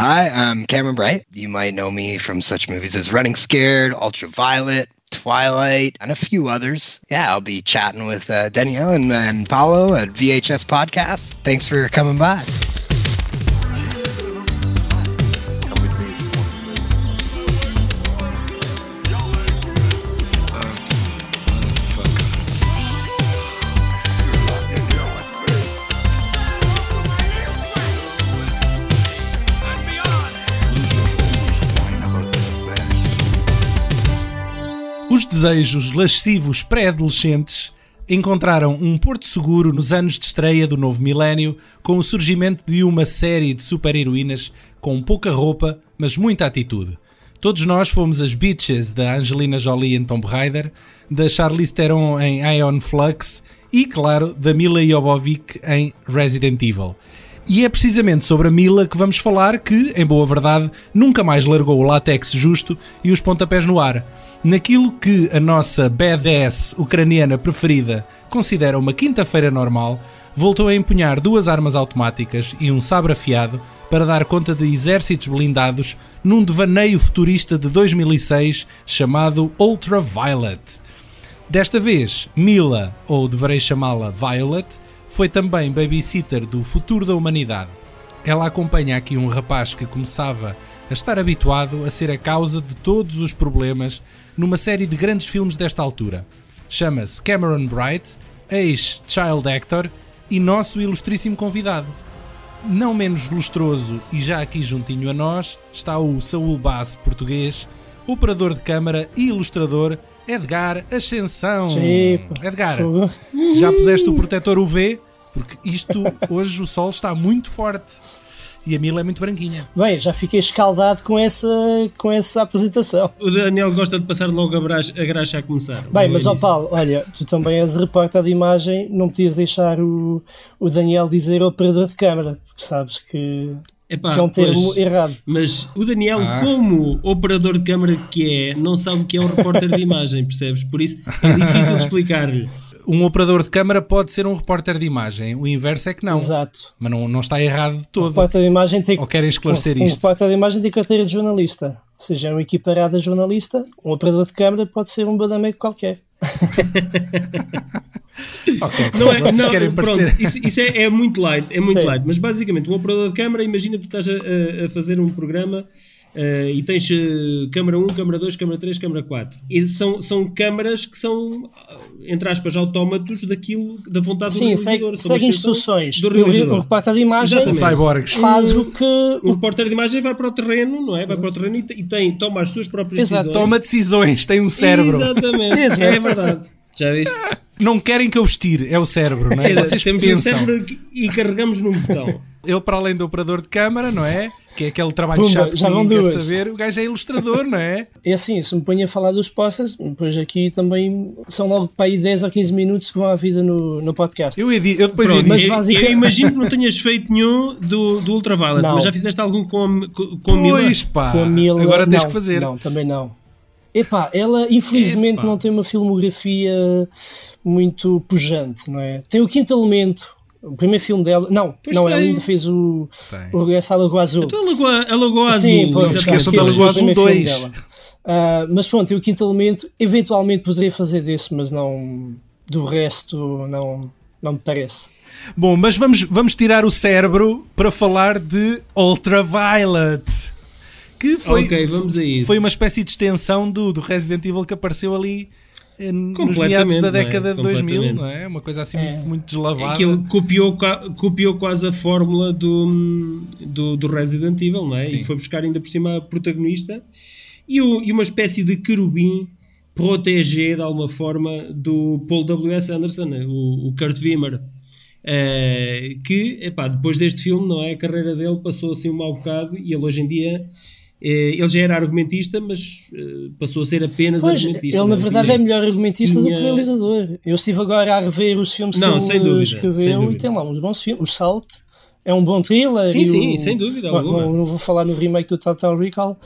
Hi, I'm Cameron Bright. You might know me from such movies as Running Scared, Ultraviolet, Twilight, and a few others. Yeah, I'll be chatting with uh, Danielle and, and Paulo at VHS Podcast. Thanks for coming by. Desejos lascivos pré-adolescentes encontraram um porto seguro nos anos de estreia do novo milénio com o surgimento de uma série de super-heroínas com pouca roupa, mas muita atitude. Todos nós fomos as bitches da Angelina Jolie em Tomb Raider, da Charlize Theron em Ion Flux e, claro, da Mila Jovovich em Resident Evil. E é precisamente sobre a Mila que vamos falar que, em boa verdade, nunca mais largou o látex justo e os pontapés no ar. Naquilo que a nossa badass ucraniana preferida considera uma quinta-feira normal, voltou a empunhar duas armas automáticas e um sabre afiado para dar conta de exércitos blindados num devaneio futurista de 2006 chamado Ultraviolet. Desta vez, Mila, ou deverei chamá-la Violet, foi também babysitter do futuro da humanidade. Ela acompanha aqui um rapaz que começava a estar habituado a ser a causa de todos os problemas numa série de grandes filmes desta altura. Chama-se Cameron Bright, ex-child actor e nosso ilustríssimo convidado. Não menos lustroso e já aqui juntinho a nós está o Saúl Bass português, operador de câmara e ilustrador Edgar Ascensão. Tipo, Edgar, já puseste o protetor UV? Porque isto, hoje o sol está muito forte e a Mila é muito branquinha. Bem, já fiquei escaldado com essa, com essa apresentação. O Daniel gosta de passar logo a, a graxa a começar. Bem, mas ó. Paulo, olha, tu também és repórter de imagem, não podias deixar o, o Daniel dizer operador de câmara, porque sabes que, Epá, que é um termo pois, errado. Mas o Daniel, Ah. como operador de câmara que é, não sabe o que é um repórter de imagem, percebes? Por isso é difícil explicar-lhe. Um operador de câmara pode ser um repórter de imagem, o inverso é que não. Exato. Mas não, não está errado de todo. repórter de imagem tem Ou querem esclarecer um, um isto? repórter de imagem tem carteira de jornalista. Ou seja, é um equiparado a jornalista. Um operador de câmara pode ser um badameco qualquer. Ok, Não é, não, querem pronto, parecer. isso, isso é, é muito light, é muito Sim. light. Mas basicamente, um operador de câmara, imagina que tu estás a- a fazer um programa eh, e tens eh, câmara 1, câmara 2, câmara 3, câmara 4. E são, são câmaras que são, ah, entre aspas, autómatos daquilo, da vontade do Sim, segue, realizador. Uma segue instruções. do E o, o repórter de imagem Exatamente. Cyborgs. faz o que. O repórter de imagem vai para o terreno, não é? Vai para o terreno e, e tem, toma as suas próprias Exato. decisões. Toma decisões, tem um cérebro. Exatamente, é verdade. Já viste? Não querem que eu os tire, é o cérebro, não é? Vocês Temos um pensam. cérebro e carregamos num botão. Ele, para além do operador de câmara, não é? Que é aquele trabalho Pumba, chato que já vão quer saber, o gajo é ilustrador, não é? É assim, se me ponho a falar dos posters, depois aqui também são logo para aí 10 ou 15 minutos que vão à vida no, no podcast. Eu, edi- eu depois Pronto, edito. mas eu, basica- eu imagino que não tenhas feito nenhum do, do Ultraviolet, Não. mas já fizeste algum com a, com, com a Mila? Pois pá, Com a Mila, agora tens não, que fazer. Não, também não. Epá, ela infelizmente Epá. não tem uma filmografia muito pujante, não é? Tem o Quinto Elemento, o primeiro filme dela. Não, Pois não, ela tem. ainda fez o, Tem. o Regresso à Lagoa Azul. Então a Lagoa, a Lagoa Azul. Sim, pois, esqueçam da Lagoa Azul primeiro filme 2. dela. Ah, mas pronto, tem o Quinto Elemento, eventualmente poderia fazer desse, mas não. Do resto, não, não me parece. Bom, mas vamos, vamos tirar o cérebro para falar de Ultraviolet. Que foi, Ok, vamos a isso. foi uma espécie de extensão do, do Resident Evil que apareceu ali eh, nos meados da é? década de 2000, Completamente. não é? Uma coisa assim É. muito, muito deslavada. Aquilo copiou, copiou quase a fórmula do, do, do Resident Evil, não é? Sim. E foi buscar ainda por cima a protagonista e, o- e uma espécie de querubim proteger de alguma forma do Paul W.S. Anderson, né? o, o Kurt Wimmer. Eh, que, epá, depois deste filme, não é? A carreira dele passou assim um mau bocado e ele hoje em dia. Eh, ele já era argumentista, mas eh, passou a ser apenas Pois, argumentista. ele na não verdade Sim. é melhor argumentista do que Tinha- realizador. Eu estive agora a rever os filmes Não, que ele dúvida, escreveu e tem lá uns bons filmes. O Salt é um bom thriller. Sim, sim, o- sem dúvida não, não vou falar no remake do Total Recall,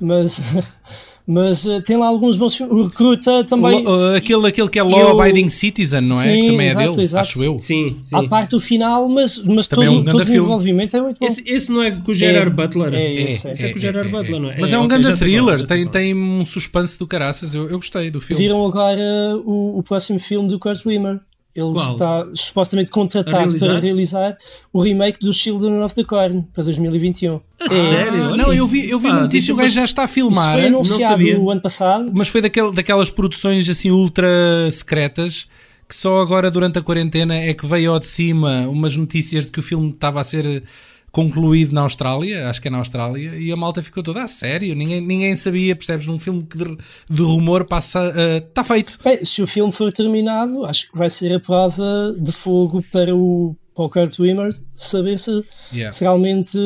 mas, mas eh, tem lá alguns bons filmes. O Recruta também. Lo- uh, aquele, aquele que é Law Abiding Citizen, não é? Sim, que também é exato, dele, exato. acho eu. Sim, sim. À parte do final, mas, mas Também todo, é um todo o filme. desenvolvimento é muito bom. Esse, esse não é com o Gerard É, Butler? é esse, Esse é, com o Gerard Butler, não é? Mas é, um ok, grande thriller, sei tem, tem um suspense do caraças. Eu, eu gostei do filme. Viram agora o, o próximo filme do Kurt Wimmer. Ele Qual? está supostamente contratado realizar? para realizar o remake do Children of the Corn para 2021. A sério? Ah, Olha não, eu isso. vi, eu vi Pá, uma notícia, o gajo já está a Isso filmar. foi anunciado sabia. o ano passado. Mas foi daquelas produções assim ultra secretas que só agora durante a quarentena é que veio ao de cima umas notícias de que o filme estava a ser concluído na Austrália, acho que é na Austrália, e a malta ficou toda a sério, ninguém, ninguém sabia, percebes? Um filme que de, de rumor passa. Está feito. Bem, se o filme for terminado, acho que vai ser a prova de fogo para o, para o Kurt Wimmer saber se, Yeah. se realmente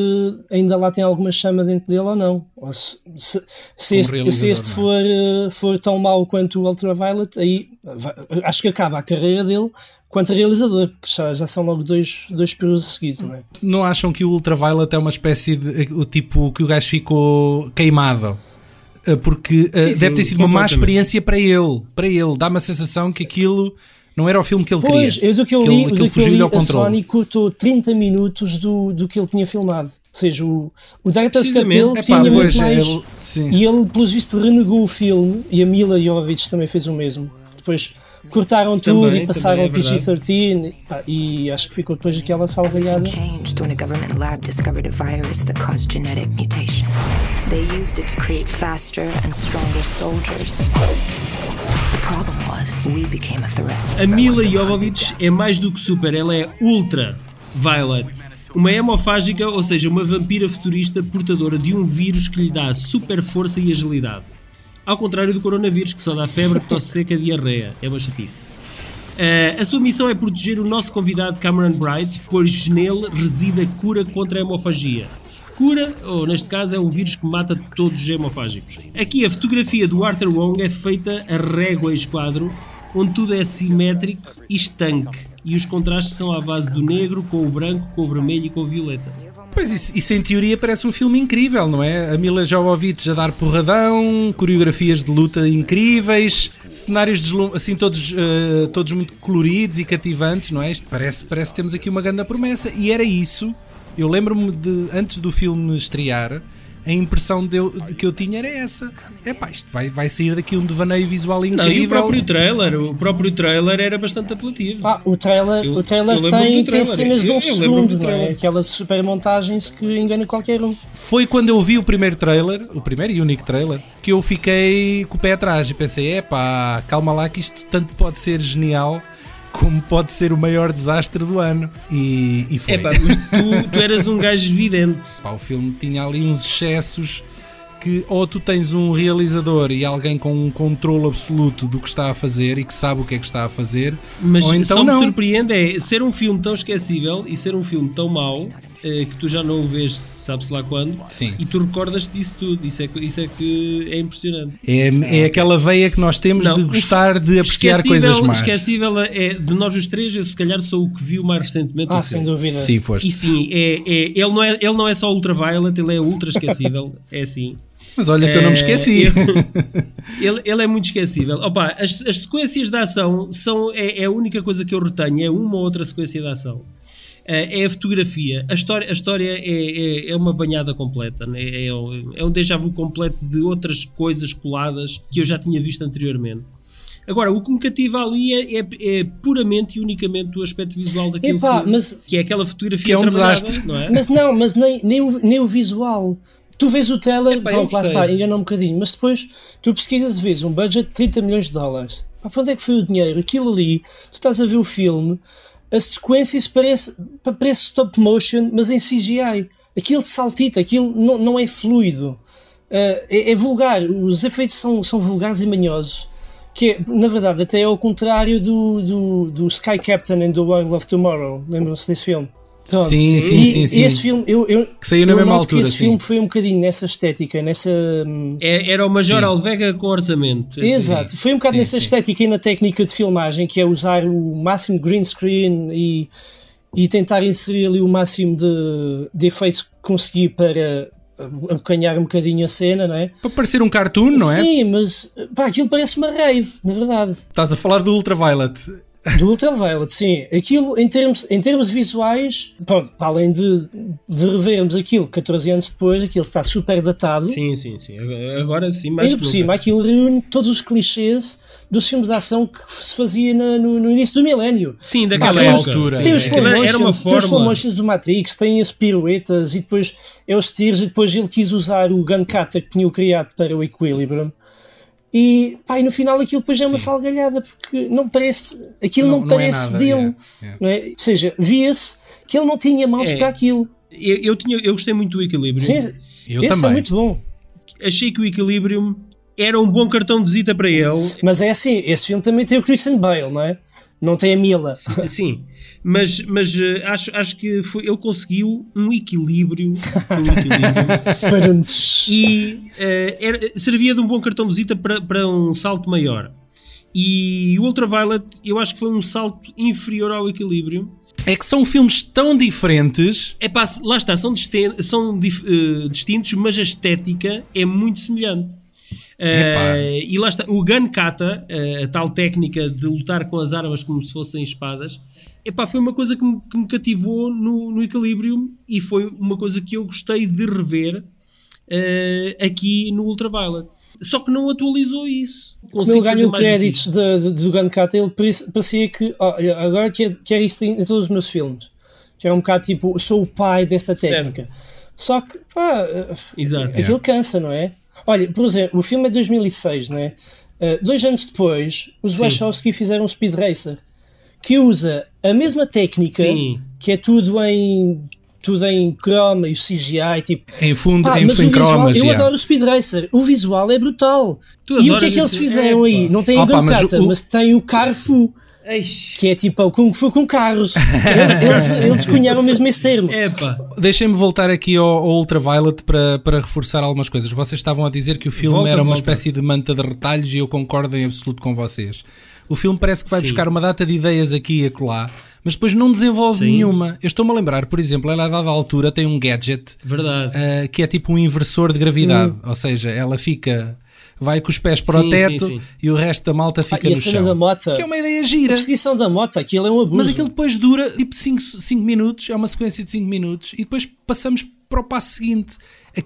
ainda lá tem alguma chama dentro dele ou não. Ou se, se, se este, se este for, eh, for tão mau quanto o Ultraviolet, aí vai- acho que acaba a carreira dele quanto realizador, porque já, já são logo dois, dois perus seguidos, não é? Não acham que o Ultraviolet é uma espécie de. o tipo que o gajo ficou queimado? Uh, Porque Sim, sim, deve ter sido uma má experiência para ele. Para ele, dá-me a sensação que aquilo não era o filme que ele Pois, queria. eu do que eu Que li, ele- do que eu li ao a controle. Sony cortou 30 minutos do, do que ele tinha filmado. Ou seja, o, o Director's Cut dele Epá, tinha pois, muito mais... ele- sim. E ele, pelos vistos, renegou o filme e a Mila Jovovich também fez o mesmo. Depois cortaram tudo Também, e passaram ao também é PG-13 pá, e acho que ficou depois aquela salgalhada. changed when a government lab discovered a virus that caused genetic mutation. They used it to create faster and stronger soldiers. The problem a Mila Jovovich é mais do que super, ela é ultra violet. Uma hemofágica, ou seja, uma vampira futurista portadora de um vírus que lhe dá super força e agilidade. Ao contrário do coronavírus, que só dá febre, tosse seca e diarreia. É uma chatice. Eh, a sua missão é proteger o nosso convidado Cameron Bright, pois nele reside a cura contra a hemofagia. Cura, ou neste caso, é um vírus que mata todos os hemofágicos. Aqui a fotografia do Arthur Wong é feita a régua e esquadro, onde tudo é simétrico e estanque. E os contrastes são à base do negro, com o branco, com o vermelho e com o violeta. Pois isso, isso em teoria parece um filme incrível, não é? A Mila Jovovich a dar porradão, coreografias de luta incríveis, cenários assim todos, eh, todos muito coloridos e cativantes, não é? Isto parece, parece que temos aqui uma grande promessa. E era isso. Eu lembro-me de, antes do filme estrear, a impressão de eu- de que eu tinha era essa. É pá, isto vai, vai sair daqui um devaneio visual incrível. Não, e o próprio trailer, o próprio trailer era bastante apelativo. Ah, o trailer, Eu- o trailer eu tem, tem cenas de Eu- um eu lembro-me segundo, do não é? Aquelas super montagens que enganam qualquer um. Foi quando eu vi o primeiro trailer, o primeiro e único trailer, que eu fiquei com o pé atrás e pensei: é pá, calma lá que isto tanto pode ser genial como pode ser o maior desastre do ano. E, e foi. É pá, mas tu, tu eras um gajo evidente. Pá, o filme tinha ali uns excessos que ou tu tens um realizador e alguém com um controle absoluto do que está a fazer e que sabe o que é que está a fazer, Mas ou então só me não. surpreende é ser um filme tão esquecível e ser um filme tão mau que tu já não o vês, sabe-se lá quando, Sim. e tu recordas disso tudo. Isso é, que- isso é que é impressionante. É, é aquela veia que nós temos Não, de gostar de apreciar coisas más. Esquecível é, de nós os três, eu se calhar sou o que viu mais recentemente. Ah, sem dúvida. Sim, foste. E sim, é, é- ele, não é, ele não é só ultraviolet, ele é ultra esquecível. é assim. Mas olha que eu não me Eh, esqueci. Ele, ele é muito esquecível. Opa, as, as sequências de ação são, é, é a única coisa que eu retenho, é uma ou outra sequência de ação. Eh, é a fotografia. A história, a história é, é, é uma banhada completa. né? É, é, um- é um déjà vu completo de outras coisas coladas que eu já tinha visto anteriormente. Agora, o que me cativa ali é, é, é puramente e unicamente o aspecto visual daquele Epá, filme, mas- que é aquela fotografia Que é um desastre. não é? Mas não, mas nem, nem, o, nem o visual. Tu vês o trailer, Epá, pronto, lá está, engana um bocadinho, mas depois tu pesquisas e vês um budget de 30 milhões de dólares. Pá, para onde é que foi o dinheiro? Aquilo ali, tu estás a ver o filme, as sequências parece, pa- parece stop motion, mas em CGI. Aquilo saltita, aquilo não, não é fluido. Ah, é, é vulgar, os efeitos são, são vulgares e manhosos. Que é, na verdade, até é ao contrário do, do, do Sky Captain and The World of Tomorrow. Lembram-se desse filme? Sim, sim, E sim, sim. Esse filme, eu, eu, Que saiu na eu mesma altura, esse sim. filme foi um bocadinho nessa estética, nessa. hum, É- era o Major Sim. Alvega com orçamento. Exato, foi um bocado sim, nessa sim. estética e na técnica de filmagem, que é usar o máximo green screen e, e tentar inserir ali o máximo de, de efeitos que consegui para abocanhar um bocadinho a cena, não é? Para parecer um cartoon, não é? Sim, mas pá, aquilo parece uma rave, na verdade. Estás a falar do Ultraviolet. Do Ultraviolet, sim. Aquilo, em termos, em termos visuais, pronto, para além de, de revermos aquilo 14 anos depois, aquilo está super datado. Sim, sim, sim. Agora sim, mais Ainda por cima, aquilo reúne todos os clichês dos filmes de ação que se fazia na, no, no, início do milénio. Sim, daquela altura. Tem os slow motions, tem os slow motions do Matrix, tem as piruetas e depois é os tiros e depois ele quis usar o gun kata que tinha criado para o Equilibrium e, pá, e no final aquilo depois é uma Sim. salgalhada porque não parece, aquilo não, não, não é parece é nada, dele. Yeah, yeah. Não é? Ou seja, via-se que ele não tinha mãos é. para aquilo. Eu, eu, tinha, eu gostei muito do equilíbrio. Sim, eu esse é também. é muito bom. Achei que o equilíbrio era um bom cartão de visita para ele. Mas é assim, esse filme também tem o Christian Bale, não é? Não tem a Mila. Sim, mas, mas uh, acho, acho que foi, ele conseguiu um equilíbrio. Um equilíbrio e uh, era, servia de um bom cartão de visita para, para um salto maior. E o Ultraviolet, eu acho que foi um salto inferior ao equilíbrio. É que são filmes tão diferentes. É pá, lá está, são, são uh, distintos, mas a estética é muito semelhante. Uh, e lá está, o gun kata, uh, a tal técnica de lutar com as armas como se fossem espadas, epá, foi uma coisa que me, que me cativou no, no equilíbrio e foi uma coisa que eu gostei de rever uh, aqui no Ultraviolet. Só que não atualizou isso. Quando ele ganha créditos de, de, do gun kata, ele parecia que oh, agora quer, quer isto em, em todos os meus filmes. Que é um bocado tipo, sou o pai desta técnica. Certo. Só que, pá, Exato. aquilo cansa, não é? Olha, por exemplo, o filme é de 2006, não é? Uh, dois anos depois, os Sim. Wachowski fizeram um Speed Racer que usa a mesma técnica, Sim. que é tudo em tudo em croma e o CGI, tipo. Em fundo, pá, em, mas em cromas. Eu yeah. adoro o Speed Racer. O visual é brutal. Tu e o que é que eles fizeram é, aí? Não tem o mas, mas tem o Carfu. Que é tipo o Kung Fu com carros. eles, eles cunharam mesmo esse termo. Deixem-me voltar aqui ao, ao, Ultraviolet para, para reforçar algumas coisas. Vocês estavam a dizer que o filme volta, era uma volta. espécie de manta de retalhos e eu concordo em absoluto com vocês. O filme parece que vai Sim. buscar uma data de ideias aqui e acolá, mas depois não desenvolve Sim. nenhuma. Eu estou-me a lembrar, por exemplo, ela a dada altura tem um gadget uh, que é tipo um inversor de gravidade, hum. ou seja, ela fica vai com os pés para sim, o teto sim, sim. e o resto da malta fica ah, e no a cena chão. Da mota, que é uma ideia gira. A perseguição da moto, aquilo é um abuso. Mas aquilo depois dura tipo 5 minutos, é uma sequência de 5 minutos e depois passamos para o passo seguinte.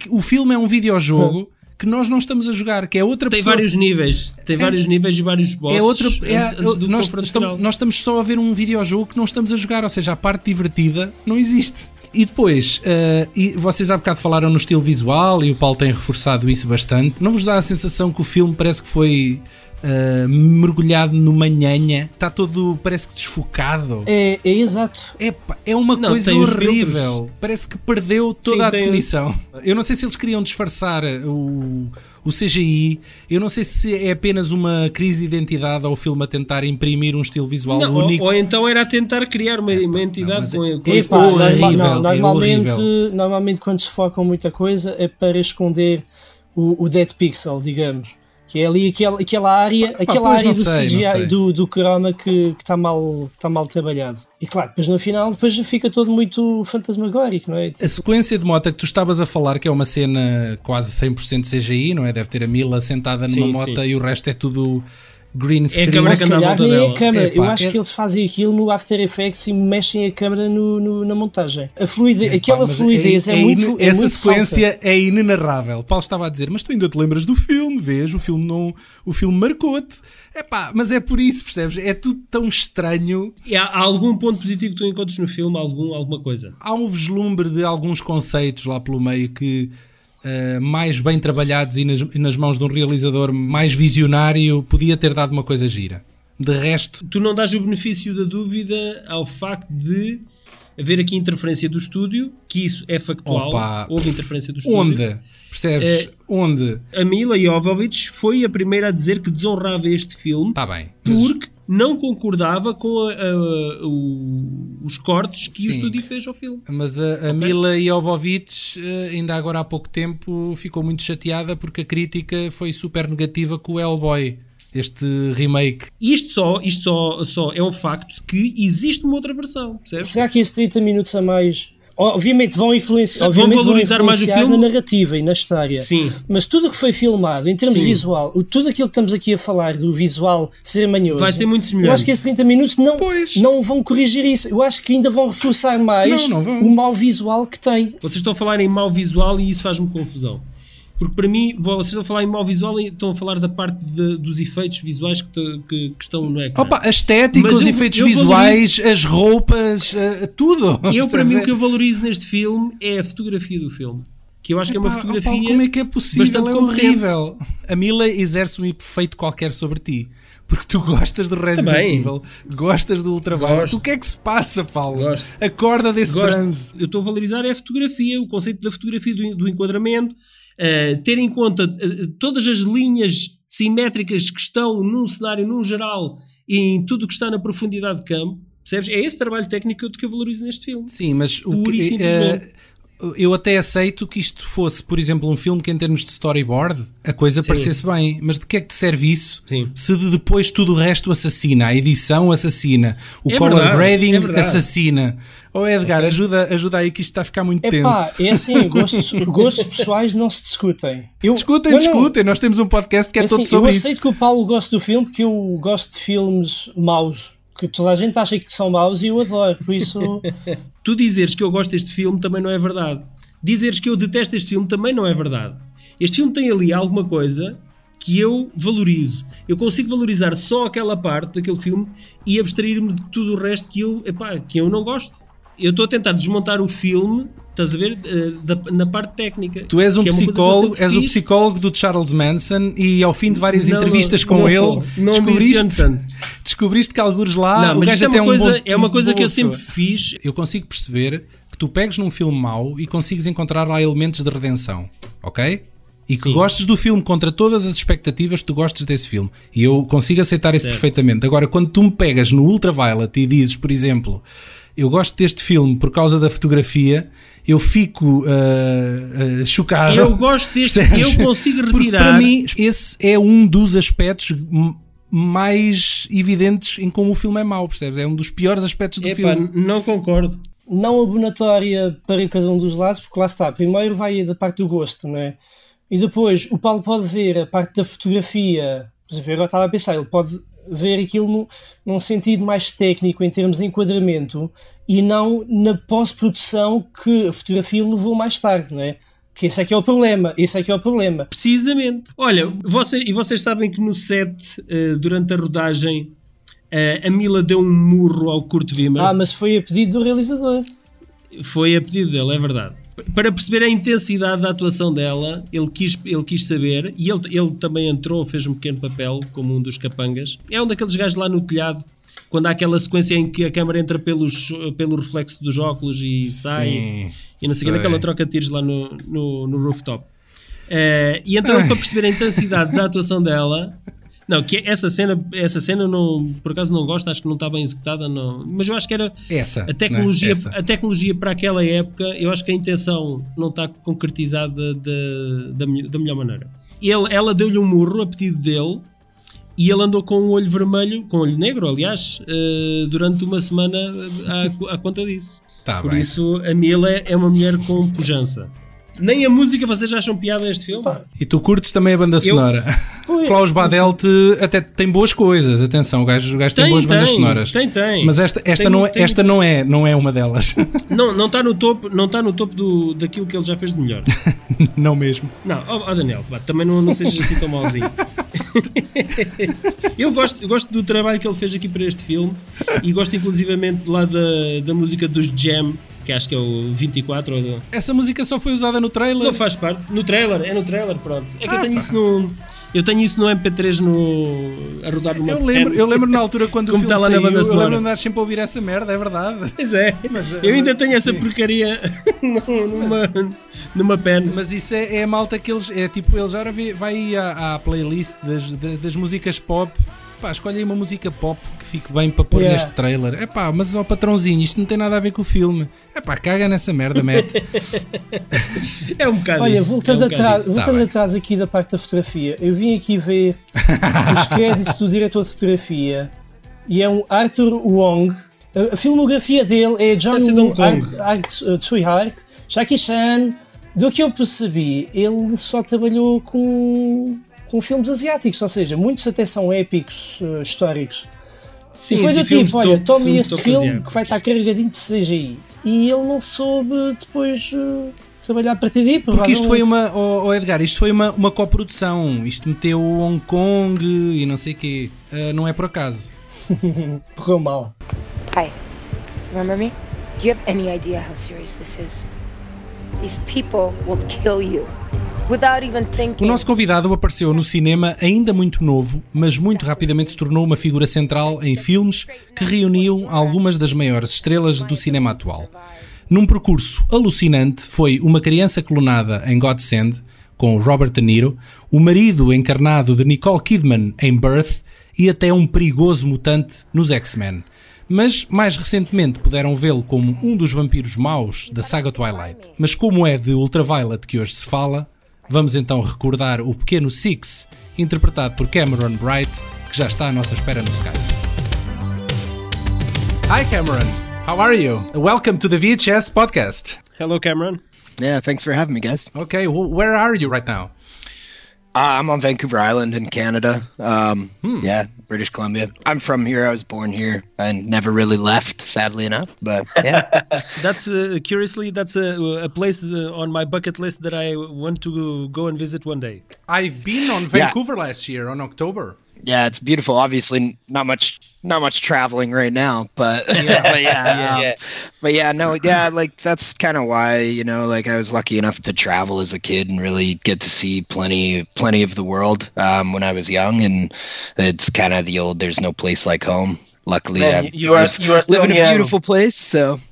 O filme é um videojogo. que nós não estamos a jogar, que é outra tem pessoa. Tem vários níveis, tem é, vários níveis e vários bosses. É outra, é, antes, antes nós, estamos, nós estamos só a ver um videojogo que não estamos a jogar, ou seja, a parte divertida não existe. E depois, uh, e vocês há bocado falaram no estilo visual e o Paulo tem reforçado isso bastante. Não vos dá a sensação que o filme parece que foi Uh, mergulhado no manhanha, está todo, parece que desfocado. É, é exato. É, é uma não, coisa horrível. Parece que perdeu toda Sim, a definição. Eu não sei se eles queriam disfarçar o, o CGI. Eu não sei se é apenas uma crise de identidade ao filme a tentar imprimir um estilo visual não, único. Ou, ou, então era a tentar criar uma, uma entidade não, com, com é, pá, horrível, não, normalmente, é normalmente quando se focam muita coisa é para esconder o, o dead pixel, digamos que é ali aquela, aquela área, ah, aquela área do sei, CGI, do, do croma que está mal, tá mal trabalhado. E claro, depois no final depois fica todo muito fantasmagórico, não é? A sequência de moto que tu estavas a falar, que é uma cena quase 100% CGI, não é? Deve ter a Mila sentada numa sim, moto sim. e o resto é tudo green screen. É a câmera que anda à nem é a câmera. Epá, Eu acho é... que eles fazem aquilo no After Effects e mexem a câmera no, no na montagem. A fluidez, aquela fluidez é, é, é muito é Essa muito sequência falsa. é inenarrável. Paulo estava a dizer, mas tu ainda te lembras do filme, vês? O filme, não, o filme marcou-te. Epá, mas é por isso, percebes? É tudo tão estranho. E há, há, algum ponto positivo que tu encontras no filme? Algum, alguma coisa? Há um vislumbre de alguns conceitos lá pelo meio que uh, mais bem trabalhados e nas, e nas mãos de um realizador mais visionário, podia ter dado uma coisa gira. De resto. Tu não dás o benefício da dúvida ao facto de haver aqui interferência do estúdio, que isso é factual. Opa, houve interferência do estúdio. Onde? Percebes? É, Onde? A Mila Jovovich foi a primeira a dizer que desonrava este filme. Tá bem. Porque não concordava com a, a, o, os cortes que Sim. o estúdio fez ao filme. Mas a, a okay? Mila Jovovich, eh, ainda agora há pouco tempo, ficou muito chateada porque a crítica foi super negativa com o Hellboy. Este remake. Isto só, isto só, só é um facto que existe uma outra versão, percebes? Será que esses 30 minutos a mais Obviamente vão influenciar, Vão obviamente valorizar vão mais o influenciar filme? na narrativa e na história. Sim. Mas tudo o que foi filmado, em termos Sim. visual, o- tudo aquilo que estamos aqui a falar do visual ser manhoso, Vai ser muito semelhante. Eu acho que esses 30 minutos não, Pois. não vão corrigir isso. Eu acho que ainda vão reforçar mais Não, não vão. o mau visual que tem. Vocês estão a falar em mau visual e isso faz-me confusão. Porque para mim, vocês estão a falar em mau visual e estão a falar da parte de- dos efeitos visuais que, que- que estão no ecrã. Opa, a estética, Mas os eu- efeitos eu visuais, as roupas, eh, tudo. Eu, para mim, o que eu valorizo neste filme é a fotografia do filme. Que eu acho que é uma fotografia. como é que é possível? É horrível. A Mila exerce um efeito qualquer sobre ti. Porque tu gostas do Resident Também. Evil, gostas do Ultraviolet. Gosto. O que é que se passa, Paulo? Gosto. Acorda desse Gosto. transe. Eu estou a valorizar é a fotografia, o conceito da fotografia, do, do enquadramento, eh, ter em conta eh, todas as linhas simétricas que estão num cenário, num geral, e em tudo o que está na profundidade de campo. Percebes? É esse trabalho técnico que eu, que eu valorizo neste filme. Sim, mas o Pura e que, simplesmente. eh, eu até aceito que isto fosse, por exemplo, um filme que em termos de storyboard a coisa Sim. parecesse bem, mas de que é que te serve isso Sim. se de depois tudo o resto assassina, a edição assassina, o É color verdade, grading é assassina. Oh Edgar, ajuda, ajuda aí que isto está a ficar muito É tenso. pá, é assim, gostos, gostos pessoais não se discutem. Eu, Discutem, Não, discutem, nós temos um podcast que é, É todo assim, eu sobre isso. aceito que o Paulo goste do filme porque eu gosto de filmes maus. Que toda a gente acha que são maus e eu adoro. Por isso, Tu dizeres que eu gosto deste filme também não é verdade. Dizeres que eu detesto este filme também não é verdade. Este filme tem ali alguma coisa que eu valorizo. Eu consigo valorizar só aquela parte daquele filme e abstrair-me de tudo o resto que eu, epá, que eu não gosto. Eu estou a tentar desmontar o filme, estás a ver, eh, da- na parte técnica. Tu és um é psicólogo, és o psicólogo do Charles Manson e ao fim de várias Não, entrevistas não, com não ele sou. Não descobriste, tanto. descobriste que alguns lá Não, mas isto é uma um coisa, bom- é uma coisa que eu sempre fiz. Eu consigo perceber que tu pegues num filme mau e consigas encontrar lá elementos de redenção, ok? E que Sim. gostes do filme contra todas as expectativas, tu gostes desse filme. E eu consigo aceitar isso Certo. perfeitamente. Agora, quando tu me pegas no Ultraviolet e dizes, por exemplo, eu gosto deste filme por causa da fotografia, eu fico ah, ah, chocado. Eu gosto deste, eu consigo Porque retirar. para mim, esse é um dos aspectos mais evidentes em como o filme é mau, percebes? É um dos piores aspectos do Epá, filme. não concordo. não abonatória para cada um dos lados, porque lá está. Primeiro vai da parte do gosto, não é? E depois o Paulo pode ver a parte da fotografia. Por exemplo, eu agora estava a pensar, ele pode ver aquilo no, num sentido mais técnico, em termos de enquadramento, e não na pós-produção que a fotografia levou mais tarde, não é? Que esse é que é o problema. Esse é que é o problema. Precisamente. Olha, você, e vocês sabem que no set, eh, durante a rodagem, eh, a Mila deu um murro ao Kurt Wimmer. Ah, mas foi a pedido do realizador. Foi a pedido dele, é verdade. Para perceber a intensidade da atuação dela, ele quis, ele quis saber, e ele, ele também entrou, fez um pequeno papel, como um dos capangas. É um daqueles gajos lá no telhado, quando há aquela sequência em que a câmera entra pelos, pelo reflexo dos óculos e sai, e não sei o sei. quê, naquela troca de tiros lá no, no, no rooftop. Eh, e então, Ai. para perceber a intensidade da atuação dela, não, que essa cena, essa cena não, por acaso não gosto, acho que não está bem executada, não, mas eu acho que era Essa. a tecnologia, né? Essa. a tecnologia para aquela época, eu acho que a intenção não está concretizada da, da melhor maneira. Ele, ela deu-lhe um murro a pedido dele e ele andou com um olho vermelho, com um olho negro, aliás, eh, durante uma semana à, à conta disso. Tá Por bem. isso, a Mila é uma mulher com pujança. Nem a música vocês acham piada este filme? E tu curtes também a banda sonora. Klaus Badelt até tem boas coisas, atenção, o gajo, o gajo tem, Tem, boas bandas tem, sonoras. tem, tem. Mas esta, esta, Tem não, é, esta não, é, não é uma delas. Não, não está no topo, não está no topo do, daquilo que ele já fez de melhor. não mesmo. Não, ó ó Daniel, pá, também não, não sejas assim tão mauzinho. eu, gosto, eu gosto do trabalho que ele fez aqui para este filme e gosto inclusivamente lá da, da música dos Jam, que acho que é o 24 ou Essa música só foi usada no trailer. Não faz parte. No trailer, é no trailer, pronto. É que eu Ah, tenho pá. isso no. Eu tenho isso no MP3 no, a rodar numa Eu lembro, eu lembro na altura quando o Como filme está lá na saiu, banda eu sonora. lembro de andar sempre a ouvir essa merda, é verdade. Pois é. Mas, eu ainda tenho essa porcaria numa, numa pen. Mas isso é, é a malta que eles. É tipo, eles vi- vai à, à playlist das, da- das músicas pop. Pá, escolhe uma música pop fique bem para pôr Yeah. neste trailer. Epá, mas ó patrãozinho, isto não tem nada a ver com o filme. Epá, caga nessa merda, mete. É um bocado Olha, isso, voltando, é um atrás, isso. Tá voltando bem. atrás aqui da parte da fotografia, eu vim aqui ver os créditos do diretor de fotografia e é um Arthur Wong. A, filmografia dele é John. Woo, Tsui Hark, Jackie Chan. Do que eu percebi, ele só trabalhou com, com filmes asiáticos, ou seja, muitos até são épicos eh, históricos. Sim, e foi do tipo, olha, tome este filme ocasião. que vai estar carregadinho de CGI. E ele não soube depois eh, trabalhar a partir daí, Porque isto foi uma. Oh, oh Edgar, isto foi uma, uma coprodução. Isto meteu Hong Kong e não sei o quê. Ah, não é por acaso. Correu mal. Hi. Remember me? Do you have any idea how serious this is? O nosso convidado apareceu no cinema ainda muito novo, mas muito rapidamente se tornou uma figura central em filmes que reuniam algumas das maiores estrelas do cinema atual. Num percurso alucinante, foi uma criança clonada em Godsend, com Robert De Niro, o marido encarnado de Nicole Kidman em Birth e até um perigoso mutante nos X-Men. Mas mais recentemente puderam vê-lo como um dos vampiros maus da saga Twilight. Mas como é de Ultraviolet que hoje se fala, vamos então recordar o pequeno Six, interpretado por Cameron Bright, que já está à nossa espera no Skype. Hi Cameron, how are you? Welcome to the VHS podcast. Hello, Cameron. Yeah, thanks for having me, guys. Okay, wh- where are you right now? Uh, I'm on Vancouver Island in Canada. Um, Hmm. Yeah, British Columbia. I'm from here. I was born here and never really left, sadly enough. But yeah, That's uh, curiously that's a, a place uh, on my bucket list that I want to go and visit one day. I've been on Yeah. Vancouver last year on October. Yeah, it's beautiful. Obviously, not much, not much traveling right now, but yeah, but yeah, um, but yeah, no, yeah, like that's kind of why you know, like I was lucky enough to travel as a kid and really get to see plenty, plenty of the world um, when I was young, and it's kind of the old "there's no place like home." Luckily, Man, I you are- you are still live in a young. beautiful place, so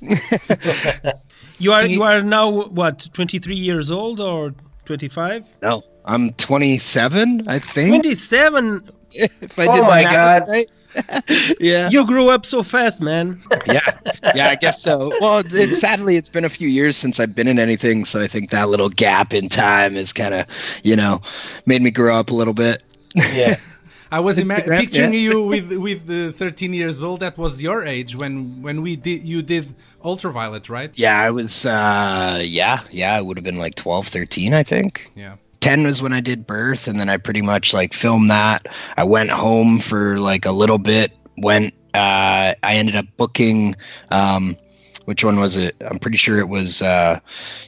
You are you are now what 23 years old or 25? no, I'm 27, I think. 27. If I Oh did the my math God. right. yeah. You grew up so fast, man. yeah yeah i guess so well it, sadly it's been a few years since i've been in anything so i think that little gap in time has kind of you know made me grow up a little bit Yeah. I was ima- Yeah. picturing you with with the 13 years old. That was your age when when we did you did Ultraviolet, right? yeah i was uh yeah yeah i would have been like 12 13 i think Yeah. 10 was when i did birth and then i pretty much like filmed that. I went home for like a little bit went uh i ended up booking um which one was it? I'm pretty sure it was uh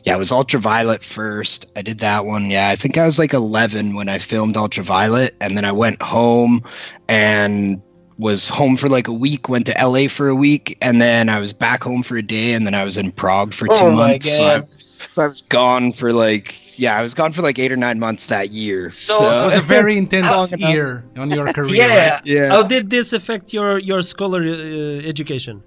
yeah it was ultraviolet first. I did that one yeah i think i was like 11 when i filmed ultraviolet and then i went home and was home for like a week went to la for a week and then i was back home for a day and then i was in prague for two Oh months. So I, so I was gone for like yeah i was gone for like eight or nine months that year So- It was a very intense year on your career. Yeah. right? yeah How did this affect your your scholar uh, education?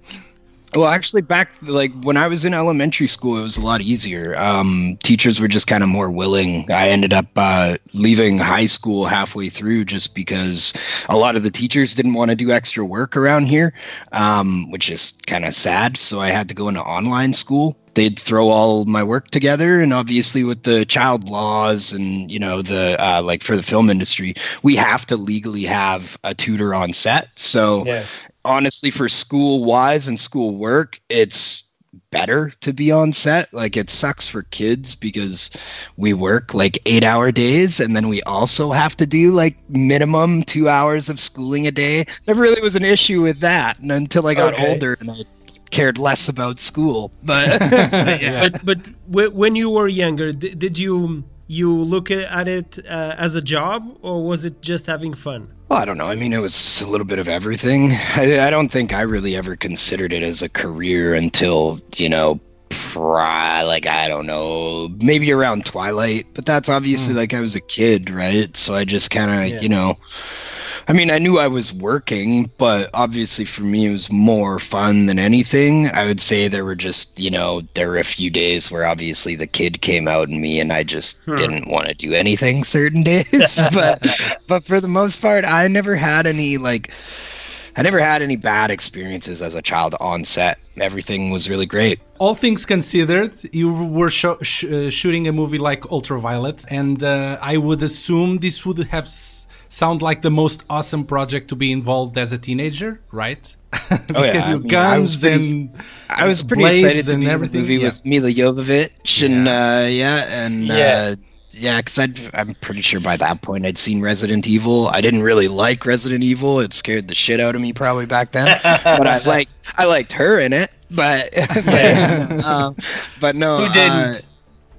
Well, actually, back like when I was in elementary school, it was a lot easier. Um, teachers were just kind of more willing. I ended up uh, leaving high school halfway through just because a lot of the teachers didn't want to do extra work around here, um, which is kind of sad. So I had to go into online school. They'd throw all my work together, and obviously with the child laws and you know the uh, like for the film industry, we have to legally have a tutor on set. So Yeah. Honestly for school wise and school work it's better to be on set like it sucks for kids because we work like eight hour days and then we also have to do like minimum two hours of schooling a day there really was an issue with that and until i got Okay. older and i cared less about school but yeah But but w- when you were younger, d- did you you look at it uh, as a job or was it just having fun? Well, I don't know. I mean, it was a little bit of everything. I, I don't think I really ever considered it as a career until, you know, pri- like, I don't know, maybe around Twilight. But that's obviously hmm. like I was a kid, right? So I just kind of, Yeah. you know, I mean, I knew I was working, but obviously for me, it was more fun than anything. I would say there were just, you know, there were a few days where obviously the kid came out in me and I just didn't want to do anything certain days. but, but for the most part, I never had any like, I never had any bad experiences as a child on set. Everything was really great. All things considered, you were sho- sh- uh, shooting a movie like Ultraviolet, and uh, I would assume this would have sound like the most awesome project to be involved as a teenager, right? because Oh, yeah. I you mean, I was pretty- and I was pretty excited to and be in the movie yeah. with Milla Jovovich and uh, yeah, and Yeah. uh, yeah, because I'm pretty sure by that point I'd seen Resident Evil. I didn't really like Resident Evil; it scared the shit out of me probably back then. but I like I liked her in it, but but, uh, but no, Who didn't?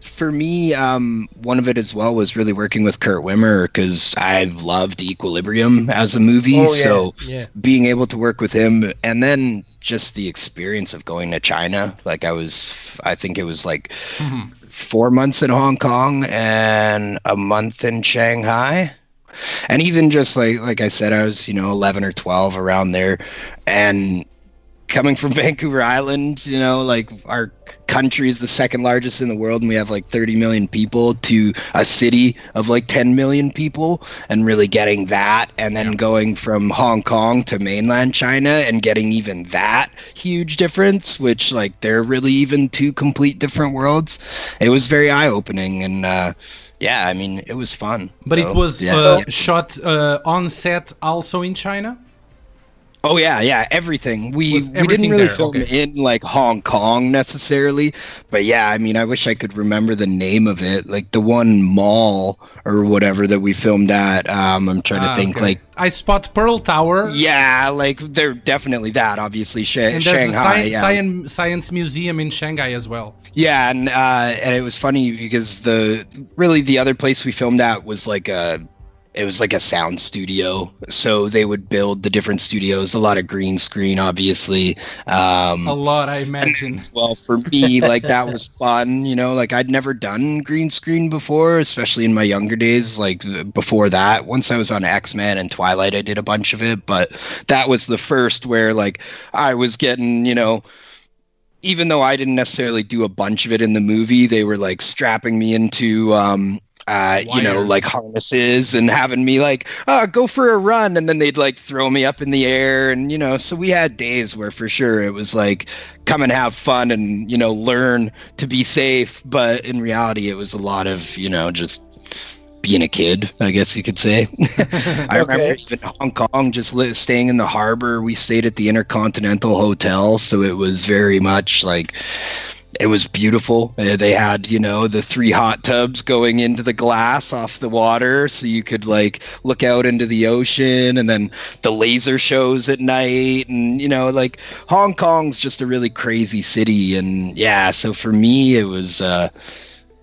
For me, um, one of it as well was really working with Kurt Wimmer because I've loved Equilibrium as a movie. Oh, yeah, so yeah. being able to work with him and then just the experience of going to China. Like I was, I think it was like four months in Hong Kong and a month in Shanghai. And even just like like I said, I was you know eleven or twelve around there, and coming from Vancouver Island, you know, like our country is the second largest in the world and we have like 30 million people to a city of like 10 million people and really getting that and then going from Hong Kong to mainland China and getting even that huge difference which like they're really even two complete different worlds it was very eye opening and uh yeah I mean it was fun But So, it was yeah. uh, shot uh, on set also in China. Oh yeah, yeah, everything. We Was we didn't really there, film okay. in like Hong Kong necessarily, but yeah, I mean, I wish I could remember the name of it. Like the one mall or whatever that we filmed at. Um, I'm trying Ah, to think. okay. Like I spot Pearl Tower. yeah, like they're definitely that. Obviously, Sha- And there's Shanghai. the yeah. science, science museum in Shanghai as well. Yeah, and uh, and it was funny because the really the other place we filmed at was like a it was like a sound studio. So they would build the different studios, a lot of green screen, obviously. Um, A lot, I imagine. well for me like that was fun you know like i'd never done green screen before especially in my younger days like before that once i was on x-men and twilight i did a bunch of it but that was the first where like i was getting you know even though i didn't necessarily do a bunch of it in the movie they were like strapping me into um uh, you know, like harnesses and having me like, oh, go for a run. And then they'd like throw me up in the air. And, you know, so we had days where for sure it was like, come and have fun and, you know, learn to be safe. But in reality, it was a lot of, you know, just being a kid, I guess you could say. I remember Okay. even Hong Kong, just li- staying in the harbor. We stayed at the Intercontinental Hotel. So it was very much like, it was beautiful. Uh, They had, you know, the three hot tubs going into the glass off the water so you could like look out into the ocean and then the laser shows at night and you know, like Hong Kong's just a really crazy city and yeah, so for me it was uh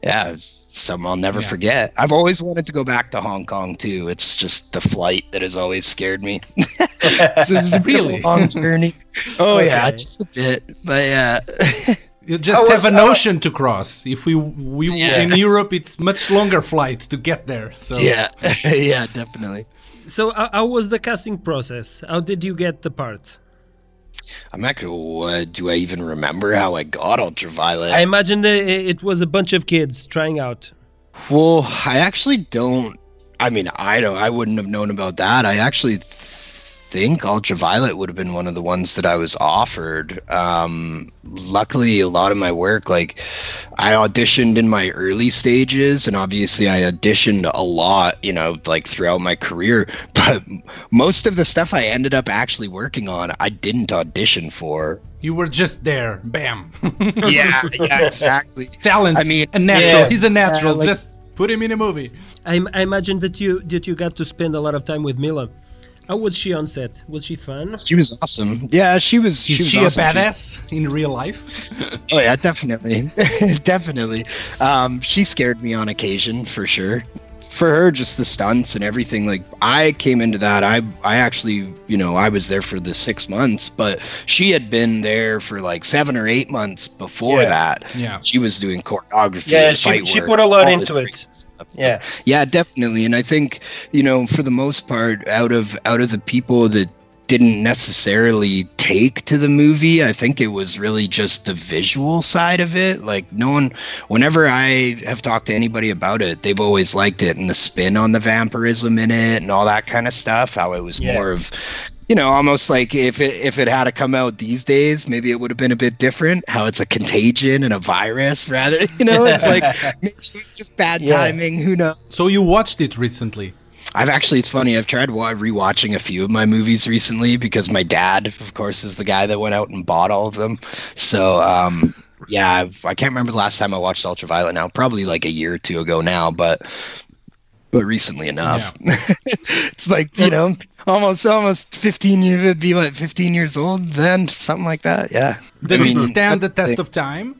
yeah, it's something I'll never Yeah. forget. I've always wanted to go back to Hong Kong too. It's just the flight that has always scared me. So it's a a Really? long journey. Oh yeah, just a bit. But yeah. You just was- have an I- ocean to cross. If we we Yeah. in Europe, it's much longer flight to get there. So yeah yeah definitely So, how, how was the casting process? How did you get the part? i'm not gonna uh, do i even remember how i got ultraviolet I imagine that it was a bunch of kids trying out. well i actually don't i mean i don't i wouldn't have known about that i actually think ultraviolet would have been one of the ones that i was offered um luckily a lot of my work like i auditioned in my early stages and obviously i auditioned a lot you know like throughout my career but most of the stuff i ended up actually working on i didn't audition for you were just there. Bam. yeah yeah exactly Talent. I mean, a natural. yeah. He's a natural. Uh, like- just put him in a movie. I, I imagine that you that you got to spend a lot of time with Milla. How was she on set? Was she fun? She was awesome. Yeah, she was. Is was she, a awesome. She's- badass in real life? Oh yeah, definitely, definitely. Um, she scared me on occasion for sure. For her, just the stunts and everything. Like I came into that. I I actually, you know, I was there for the six months, but she had been there for like seven or eight months before Yeah. that. Yeah. She was doing choreography. Yeah, and she- fight she work, put a lot into it. Yeah. yeah definitely and i think you know for the most part out of out of the people that didn't necessarily take to the movie i think it was really just the visual side of it like no one whenever i have talked to anybody about it they've always liked it and the spin on the vampirism in it and all that kind of stuff how it was Yeah. more of you you know, almost like if it if it had to come out these days, maybe it would have been a bit different. How it's a contagion and a virus, rather. You know, it's like maybe it's just bad Yeah. timing. Who knows? So you watched it recently. I've actually, it's funny. I've tried rewatching a few of my movies recently because my dad, of course, is the guy that went out and bought all of them. So, um, yeah, I've, I can't remember the last time I watched Ultraviolet. Now, probably like a year or two ago now, but but recently enough. it's like you know, almost almost fifteen years. It'd be what fifteen years old then, something like that. Yeah. Does I it stand the test of time?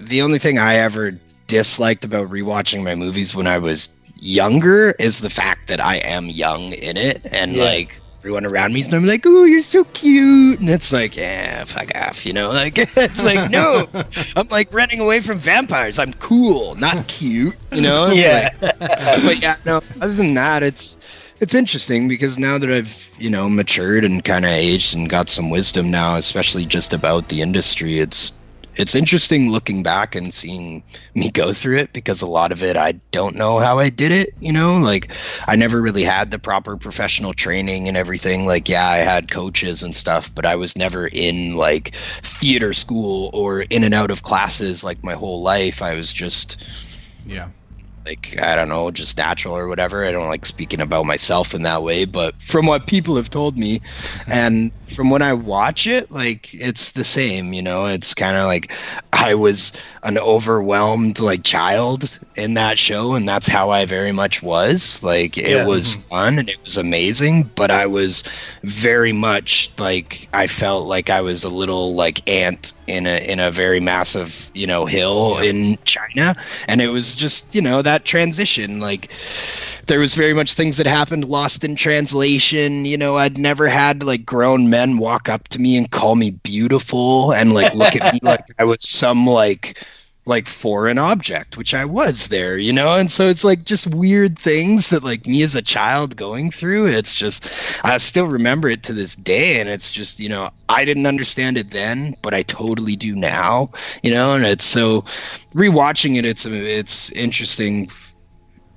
the only thing I ever disliked about rewatching my movies when I was younger is the fact that I am young in it and Yeah. like everyone around me is I'm like, oh, you're so cute, and it's like, yeah, fuck off, you know, like it's like no, I'm like running away from vampires. I'm cool, not cute, you know. It's Yeah. like- but yeah, no. Other than that, it's it's interesting because now that I've you know matured and kind of aged and got some wisdom now, especially just about the industry, it's it's interesting looking back and seeing me go through it because a lot of it I don't know how I did it, you know, like I never really had the proper professional training and everything. Like yeah, I had coaches and stuff, but I was never in like theater school or in and out of classes like my whole life. I was just Yeah. Like I don't know, just natural or whatever. I don't like speaking about myself in that way, but from what people have told me and from when I watch it, like it's the same, you know. It's kind of like I was an overwhelmed like child in that show and that's how I very much was. Like it Yeah. was mm-hmm. fun and it was amazing, but I was very much like I felt like I was a little like ant in a in a very massive, you know, hill in China and it was just, you know, that transition. Like there was very much things that happened lost in translation. You know i'd never had like grown men walk up to me and call me beautiful and like look at me like i was some like like foreign object which i was there you know? And so it's like just weird things that like me as a child going through. It's just i still remember it to this day and it's just you know i didn't understand it then but i totally do now you know? And it's so rewatching it it's it's interesting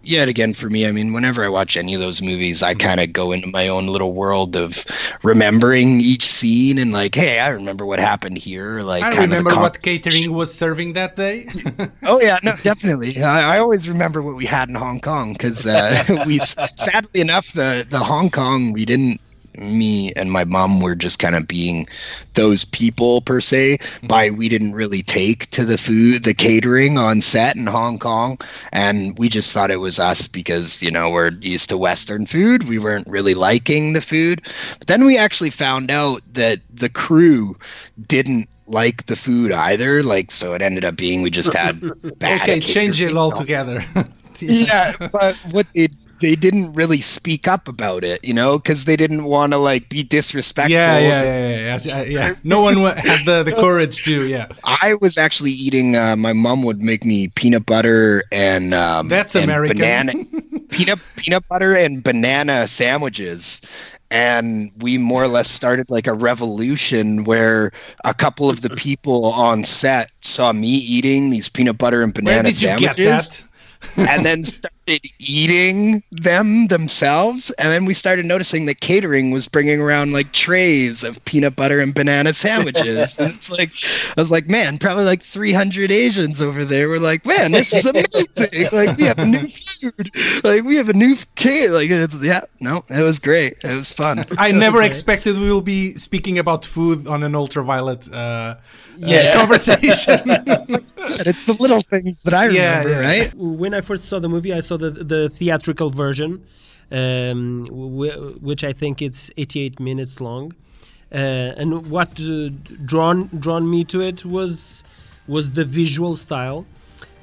yet again for me. I mean whenever i watch any of those movies i kind of go into my own little world of remembering each scene and like hey i remember what happened here like I kind of the remember con- what catering was serving that day. oh yeah no definitely. I, I always remember what we had in hong kong because uh, we sadly enough the the hong kong we didn't me and my mom were just kind of being those people per se mm-hmm. by we didn't really take to the food the catering on set in hong kong. And we just thought it was us because you know we're used to western food. We weren't really liking the food. But then we actually found out that the crew didn't like the food either. Like so it ended up being we just had bad okay, change it catering. altogether. yeah but what they they didn't really speak up about it you know because they didn't want to like be disrespectful Yeah, yeah, yeah, yeah, uh, yeah. No one had the, the courage to, yeah. I was actually eating. Uh, my mom would make me peanut butter and um, That's and American. banana peanut peanut butter and banana sandwiches. And we more or less started like a revolution where a couple of the people on set saw me eating these peanut butter and banana did you sandwiches get that? and then started eating them themselves. And then we started noticing that catering was bringing around like trays of peanut butter and banana sandwiches. and it's like, I was like, man, probably like 300 Asians over there were like, man, this is amazing. like, we have a new food. Like, we have a new cake. Like, it's, yeah, no, it was great. It was fun. I never expected we will be speaking about food on an ultraviolet uh, Yeah. uh, conversation. It's the little things that I Yeah, remember, yeah. right? when I first saw the movie, I saw the the theatrical version, um, which I think it's 88 minutes long. Uh, and what uh, drawn drawn me to it was was the visual style.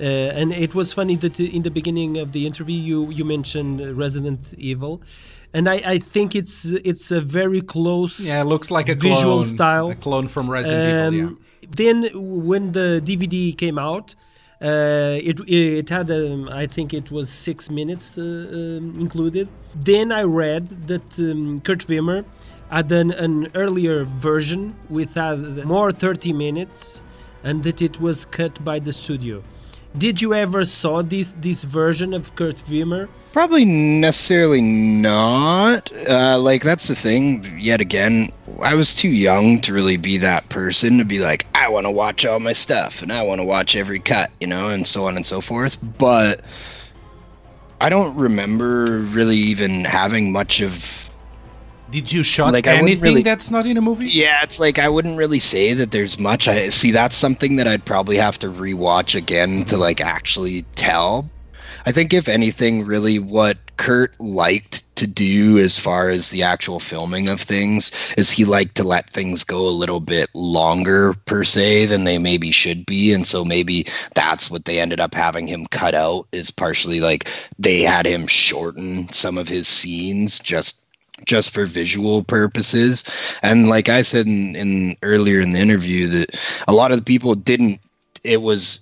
Uh, and it was funny that in the beginning of the interview you you mentioned Resident Evil, and I, I think it's it's a very close yeah, it looks like a visual clone, style. A clone from Resident Evil, yeah. Um, Then when the DVD came out, uh, it it had um, I think it was six minutes uh, um, included. Then I read that um, Kurt Wimmer had an, an earlier version with uh, more 30 minutes, and that it was cut by the studio Did you ever saw this this version of Kurt Wimmer? Probably necessarily not. Uh, like that's the thing. Yet again, I was too young to really be that person to be like, I want to watch all my stuff and I want to watch every cut, you know, and so on and so forth. But I don't remember really even having much of Did you shot Like, anything really- that's not in a movie? Yeah, it's like I wouldn't really say that there's much. I see that's something that I'd probably have to rewatch again to like actually tell. I think if anything, really what Kurt liked to do as far as the actual filming of things is he liked to let things go a little bit longer per se than they maybe should be. And so maybe that's what they ended up having him cut out is partially like they had him shorten some of his scenes just just for visual purposes. And like I said in, in earlier in the interview, that a lot of the people didn't. It was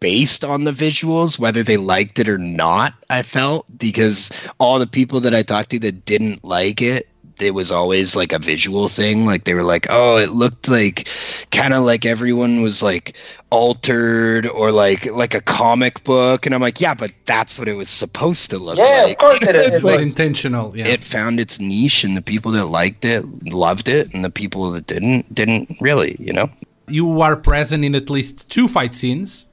based on the visuals, whether they liked it or not. I felt because all the people that I talked to that didn't like it. It was always like a visual thing. Like they were like, "Oh, it looked like kind of like everyone was like altered or like like a comic book." And I'm like, "Yeah, but that's what it was supposed to look Yeah, like." Yeah, of course it is. It It's was like- intentional. Yeah. it found its niche and the people that liked it loved it and the people that didn't didn't really you know you are present in at least two fight scenes.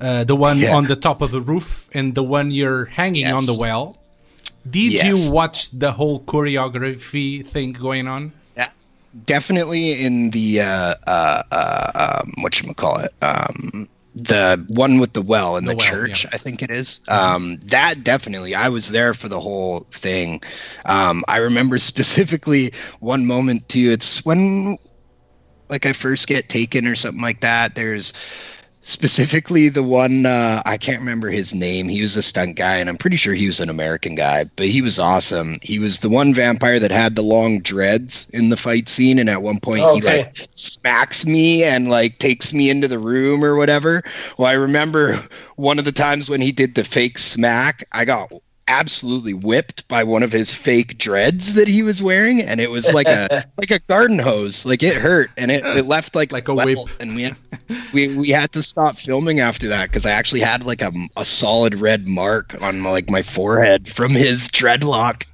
Uh, the one Yeah. on the top of the roof and the one you're hanging on the Yes. well. Did Yes. you watch the whole choreography thing going on? yeah definitely in the uh uh, uh um what you call it um the one with the well in The the, well, church yeah. i think it is um that definitely i was there for the whole thing um i remember specifically one moment too it's when like i first get taken or something like that there's specifically the one uh, I can't remember his name. He was a stunt guy, and I'm pretty sure he was an American guy, but he was awesome. He was the one vampire that had the long dreads in the fight scene, and at one point he Okay. like smacks me and like takes me into the room or whatever. Well, I remember one of the times when he did the fake smack, I got absolutely whipped by one of his fake dreads that he was wearing and it was like a like a garden hose like it hurt and it, it left like Like a well, whip. and we had, we we had to stop filming after that because I actually had like a, a solid red mark on my, like my forehead from his dreadlock,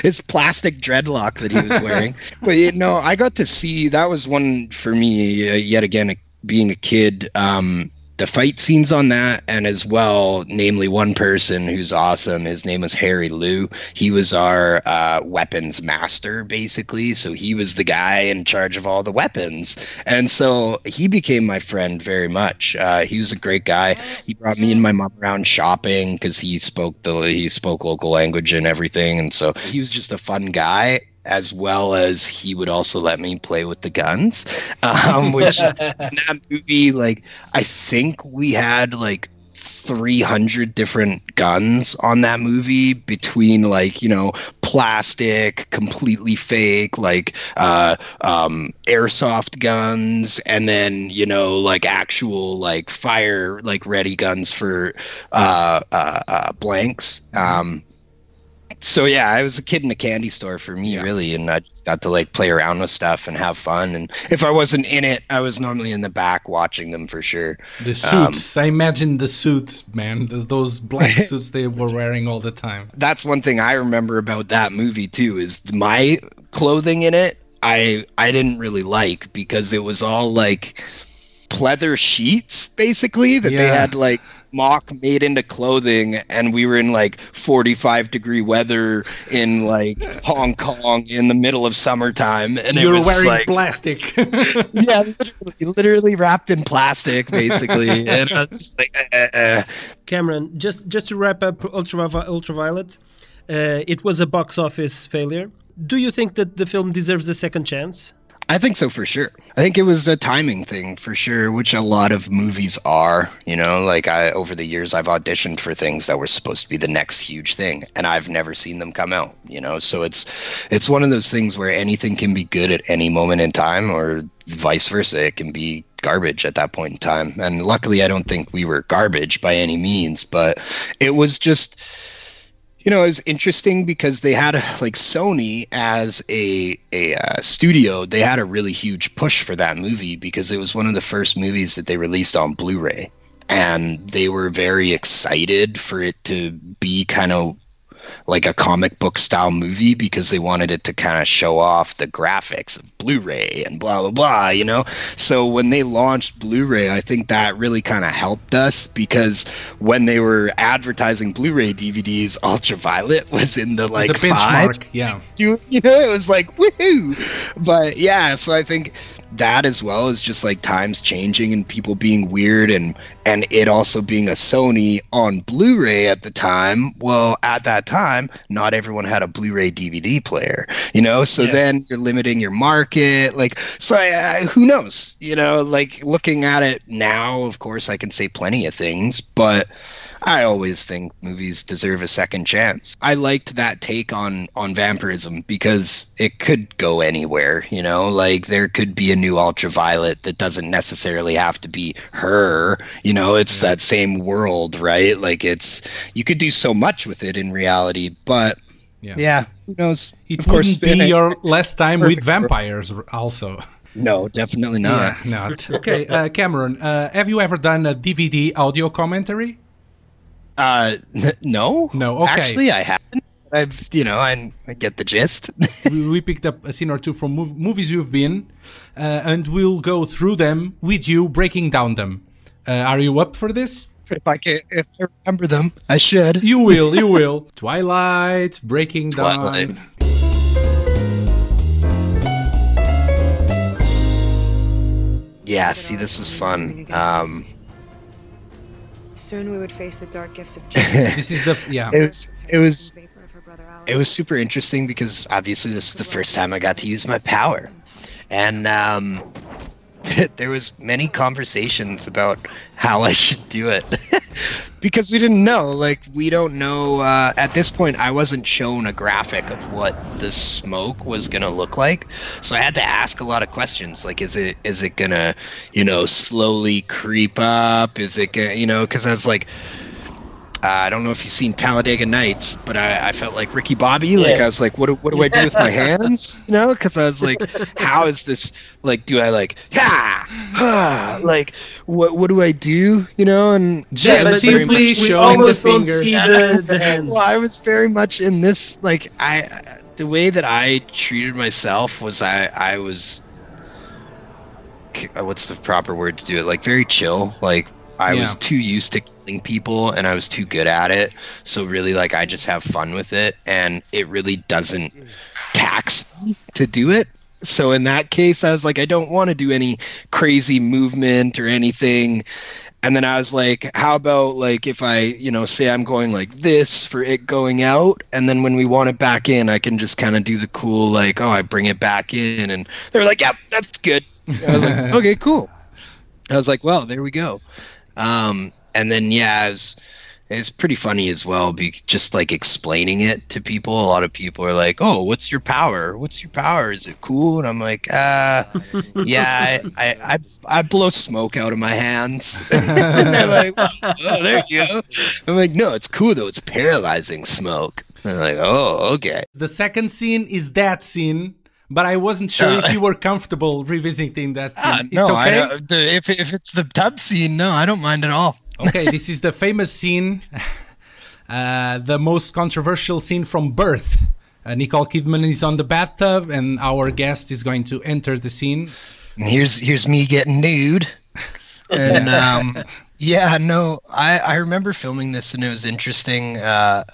his plastic dreadlock that he was wearing. but you know, I got to see that was one for me uh, yet again being a kid. Um, the fight scenes on that, and as well, namely one person who's awesome. His name was Harry Liu. He was our uh, weapons master, basically. So he was the guy in charge of all the weapons, and so he became my friend very much. Uh, he was a great guy. He brought me and my mom around shopping because he spoke the he spoke local language and everything, and so he was just a fun guy. As well as he would also let me play with the guns, um, which in that movie, like I think we had like 300 different guns on that movie between like you know plastic completely fake like uh um airsoft guns and then you know like actual like fire like ready guns for uh uh, uh blanks. Um so yeah, I was a kid in a candy store for me, Yeah. really, and I just got to like play around with stuff and have fun. And if I wasn't in it, I was normally in the back watching them for sure. The Um, suits. I imagine the suits, man. Th- Those black suits they were wearing all the time. That's one thing I remember about that movie too is my clothing in it. I I didn't really like because it was all like pleather sheets basically that they had like mock made into clothing and we were in like 45 degree weather in like Hong Kong in the middle of summertime and it You're was wearing like plastic. yeah, literally, literally wrapped in plastic, basically. and I was just like, uh, uh, uh. Cameron, just just to wrap up Ultravi- Ultraviolet, uh, it was a box office failure. Do you think that the film deserves a second chance? I think so for sure. I think it was a timing thing for sure, which a lot of movies are. You know, like I over the years I've auditioned for things that were supposed to be the next huge thing, and I've never seen them come out. You know, so it's it's one of those things where anything can be good at any moment in time, or vice versa. It can be garbage at that point in time. And luckily, I don't think we were garbage by any means, but it was just you know, it was interesting because they had like Sony as a a uh, studio. They had a really huge push for that movie because it was one of the first movies that they released on Blu-ray. and they were very excited for it to be kind of like a comic book style movie because they wanted it to kind of show off the graphics of Blu-ray and blah blah blah, you know. So when they launched Blu-ray, I think that really kind of helped us because when they were advertising Blu-ray DVDs, Ultraviolet was in the like a five. benchmark. Yeah. You know, it was like woohoo. But yeah, so I think that as well as just like times changing and people being weird and and it also being a Sony on Blu-ray at the time. Well, at that time, not everyone had a Blu-ray DVD player, you know. So Yeah. then you're limiting your market. Like, so I, I, who knows? You know, like looking at it now, of course, I can say plenty of things, but. I always think movies deserve a second chance. I liked that take on on vampirism because it could go anywhere, you know, like there could be a new ultraviolet that doesn't necessarily have to be her, you know, it's that same world, right? Like it's you could do so much with it in reality, but Yeah. yeah, who knows? It of course, wouldn't be spin- your last time with Perfect. vampires, also. no, definitely not. Yeah, not. Okay, uh, Cameron, uh, have you ever done a DVD audio commentary? Uh, n- no, No, okay. Actually, I haven't. I've, you know, I, I get the gist. we, we picked up a scene or two from mov- movies you've been, uh, and we'll go through them with you, breaking down them. Uh, are you up for this? if I can, if I remember them, I should. You will, you will. Twilight, Breaking Twilight. Down. Yeah, see, this was fun. Um, Soon we would face the dark gifts of Jane. This is the yeah. it was, it was, vapor of her brother Alec. it was super interesting because obviously this is the first time I got to use my power, and um, there was many conversations about how I should do it because we didn't know. Like we don't know uh, at this point. I wasn't shown a graphic of what the smoke was gonna look like, so I had to ask a lot of questions. Like, is it is it gonna, you know, slowly creep up? Is it gonna, you know, because I was like. Uh, I don't know if you've seen Talladega Nights, but I, I felt like Ricky Bobby. Like I was like, what do, what do I do with my hands? You know, because I was like, how is this? Like, do I like, ha, ha, like, what what do I do? You know, and Just I was very simply we showing the almost don't finger. see the, the hands. well, I was very much in this. Like, I the way that I treated myself was I I was. uh, What's the proper word to do it? Like very chill. Like I was too used to killing people and I was too good at it. So really, like I just have fun with it, and it really doesn't tax me to do it. So in that case, I was like, I don't want to do any crazy movement or anything. And then I was like, how about like if I, you know, say I'm going like this for it going out, and then when we want it back in, I can just kind of do the cool like, oh, I bring it back in, and they're like, yep, that's good. I was like, okay, cool. I was like, well, there we go. Um, and then yeah, it was, it was pretty funny as well, be just like explaining it to people. A lot of people are like, "Oh, what's your power? What's your power? Is it cool?" And I'm like, "Uh, yeah, I I, I, I blow smoke out of my hands." and they're like, "Oh, there you go." I'm like, "No, it's cool though. It's paralyzing smoke." And they're like, "Oh, okay." The second scene is that scene, but I wasn't sure if you were comfortable revisiting that scene. Ah, it's no, okay. if if it's the tub scene, no, I don't mind at all. okay, this is the famous scene, uh, the most controversial scene from Birth. Uh, Nicole Kidman is on the bathtub, and our guest is going to enter the scene. And here's here's me getting nude and um yeah no i i remember filming this and it was interesting uh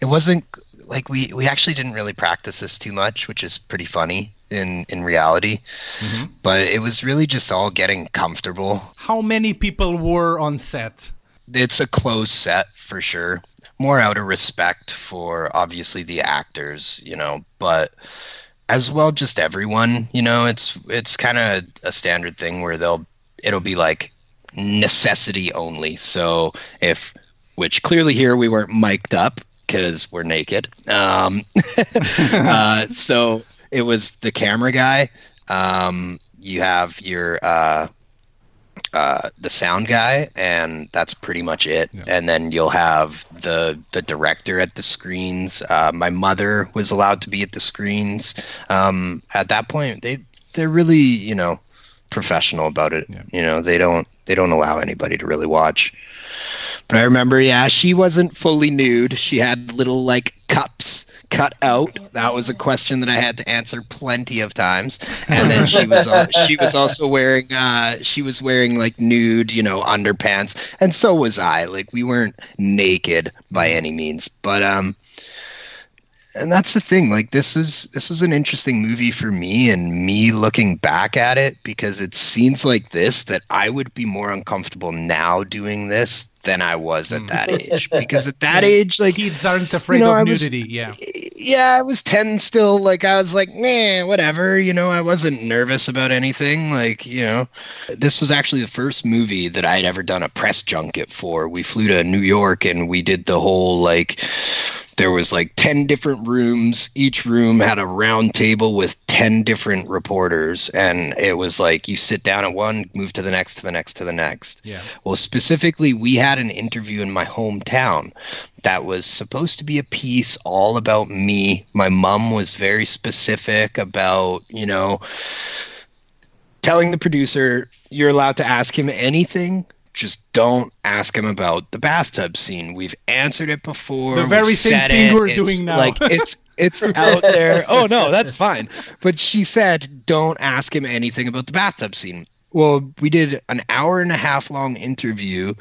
it wasn't like we we actually didn't really practice this too much which is pretty funny in in reality. Mm-hmm. But it was really just all getting comfortable. How many people were on set? it's a closed set for sure. More out of respect for obviously the actors you know but as well just everyone you know it's it's kind of a standard thing where they'll it'll be like necessity only. So if which clearly here we weren't mic'd up because we're naked um uh so it was the camera guy um you have your uh uh, the sound guy, and that's pretty much it. Yeah. And then you'll have the the director at the screens. Uh, my mother was allowed to be at the screens. Um, at that point, they they're really you know professional about it. Yeah. You know they don't they don't allow anybody to really watch. But I remember, yeah, she wasn't fully nude. She had little like cups cut out. That was a question that I had to answer plenty of times. And then she was she was also wearing uh she was wearing like nude, you know, underpants. And so was I. Like we weren't naked by any means. But um and that's the thing like this is this was an interesting movie for me and me looking back at it because it's scenes like this that i would be more uncomfortable now doing this than i was at hmm. that age because at that age like Kids aren't afraid you know, I of was- nudity. yeah. yeah, I was 10 still. Like, I was like, man, whatever. You know, I wasn't nervous about anything. Like, you know, this was actually the first movie that I'd ever done a press junket for. We flew to New York and we did the whole, like, there was like 10 different rooms. Each room had a round table with 10 different reporters. And it was like, you sit down at one, move to the next, to the next, to the next. Yeah. Well, specifically, we had an interview in my hometown that was supposed to be a piece all about me. My mom was very specific about, you know, telling the producer, you're allowed to ask him anything. Just don't ask him about the bathtub scene. We've answered it before. The very same thing it. we're It's doing now. Like it's it's out there. Oh no, that's fine. But she said, don't ask him anything about the bathtub scene. Well, we did an hour and a half long interview,